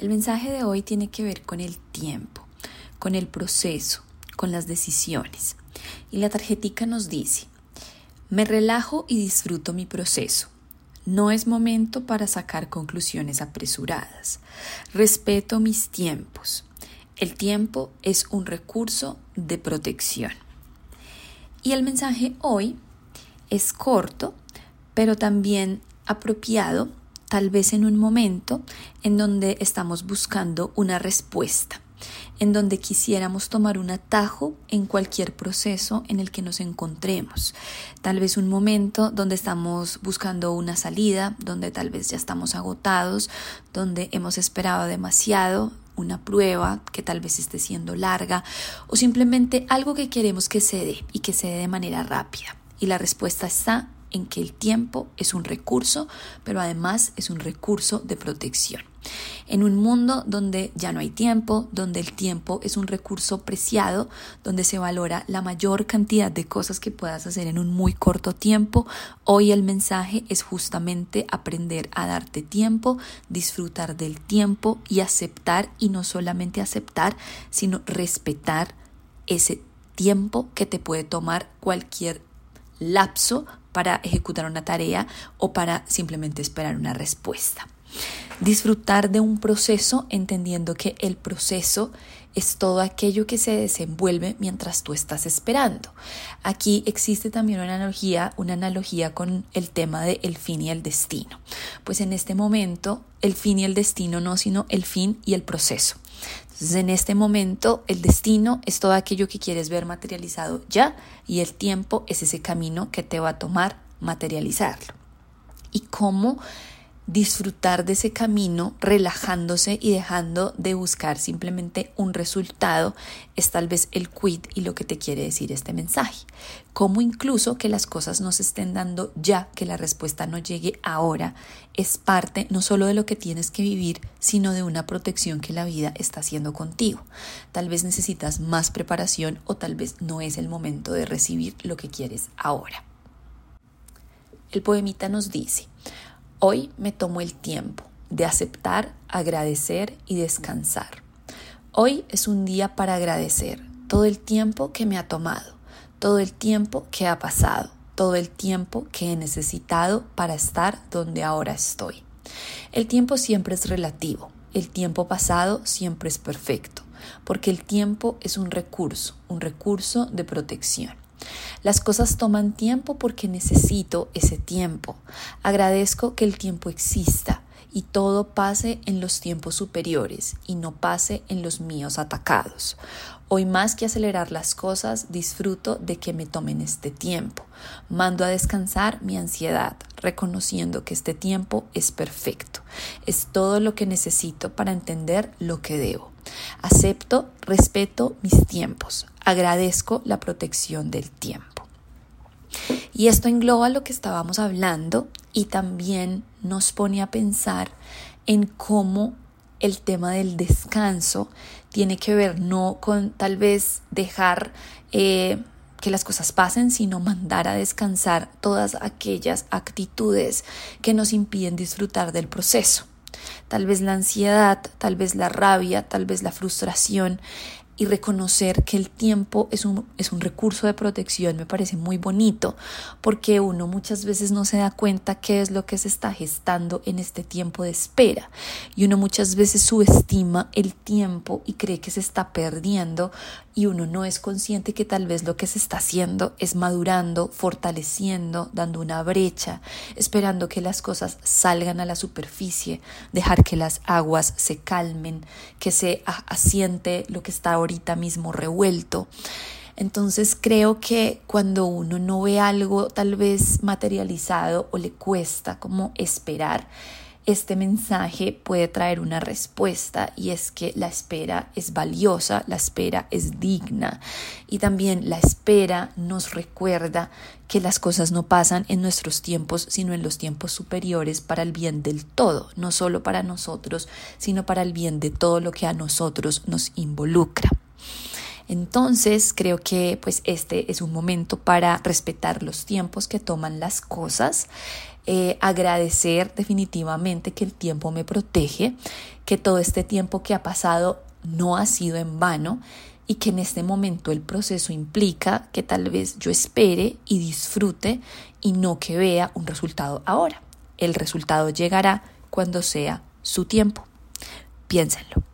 El mensaje de hoy tiene que ver con el tiempo, con el proceso, con las decisiones. Y la tarjetica nos dice, me relajo y disfruto mi proceso. No es momento para sacar conclusiones apresuradas. Respeto mis tiempos. El tiempo es un recurso de protección. Y el mensaje hoy es corto, pero también apropiado, tal vez en un momento en donde estamos buscando una respuesta, en donde quisiéramos tomar un atajo en cualquier proceso en el que nos encontremos. Tal vez un momento donde estamos buscando una salida, donde tal vez ya estamos agotados, donde hemos esperado demasiado, una prueba que tal vez esté siendo larga o simplemente algo que queremos que se dé y que se dé de manera rápida. Y la respuesta está en que el tiempo es un recurso, pero además es un recurso de protección. En un mundo donde ya no hay tiempo, donde el tiempo es un recurso preciado, donde se valora la mayor cantidad de cosas que puedas hacer en un muy corto tiempo, hoy el mensaje es justamente aprender a darte tiempo, disfrutar del tiempo y aceptar, y no solamente aceptar, sino respetar ese tiempo que te puede tomar cualquier lapso para ejecutar una tarea o para simplemente esperar una respuesta. Disfrutar de un proceso entendiendo que el proceso es todo aquello que se desenvuelve mientras tú estás esperando. Aquí existe también una analogía, una analogía con el tema de el fin y el destino. Pues en este momento el fin y el destino no, sino el fin y el proceso. Entonces en este momento el destino es todo aquello que quieres ver materializado ya y el tiempo es ese camino que te va a tomar materializarlo. Y cómo disfrutar de ese camino relajándose y dejando de buscar simplemente un resultado es tal vez el quid y lo que te quiere decir este mensaje. Como incluso que las cosas no se estén dando ya, que la respuesta no llegue ahora, es parte no solo de lo que tienes que vivir, sino de una protección que la vida está haciendo contigo. Tal vez necesitas más preparación o tal vez no es el momento de recibir lo que quieres ahora. El poemita nos dice, Hoy me tomo el tiempo de aceptar, agradecer y descansar. Hoy es un día para agradecer todo el tiempo que me ha tomado, todo el tiempo que ha pasado, todo el tiempo que he necesitado para estar donde ahora estoy. El tiempo siempre es relativo, el tiempo pasado siempre es perfecto, porque el tiempo es un recurso, un recurso de protección. Las cosas toman tiempo porque necesito ese tiempo. Agradezco que el tiempo exista y todo pase en los tiempos superiores y no pase en los míos atacados. Hoy más que acelerar las cosas, disfruto de que me tomen este tiempo. Mando a descansar mi ansiedad, reconociendo que este tiempo es perfecto. Es todo lo que necesito para entender lo que debo. Acepto, respeto mis tiempos. Agradezco la protección del tiempo. Y esto engloba lo que estábamos hablando y también nos pone a pensar en cómo el tema del descanso tiene que ver no con tal vez dejar eh, que las cosas pasen, sino mandar a descansar todas aquellas actitudes que nos impiden disfrutar del proceso. Tal vez la ansiedad, tal vez la rabia, tal vez la frustración y reconocer que el tiempo es un, es un recurso de protección me parece muy bonito porque uno muchas veces no se da cuenta qué es lo que se está gestando en este tiempo de espera y uno muchas veces subestima el tiempo y cree que se está perdiendo y uno no es consciente que tal vez lo que se está haciendo es madurando, fortaleciendo, dando una brecha, esperando que las cosas salgan a la superficie, dejar que las aguas se calmen, que se asiente lo que está ahorita mismo revuelto. Entonces creo que cuando uno no ve algo tal vez materializado o le cuesta como esperar, este mensaje puede traer una respuesta y es que la espera es valiosa, la espera es digna y también la espera nos recuerda que las cosas no pasan en nuestros tiempos, sino en los tiempos superiores para el bien del todo, no solo para nosotros, sino para el bien de todo lo que a nosotros nos involucra. Entonces creo que pues este es un momento para respetar los tiempos que toman las cosas, eh, agradecer definitivamente que el tiempo me protege, que todo este tiempo que ha pasado no ha sido en vano y que en este momento el proceso implica que tal vez yo espere y disfrute y no que vea un resultado ahora. El resultado llegará cuando sea su tiempo. Piénsenlo.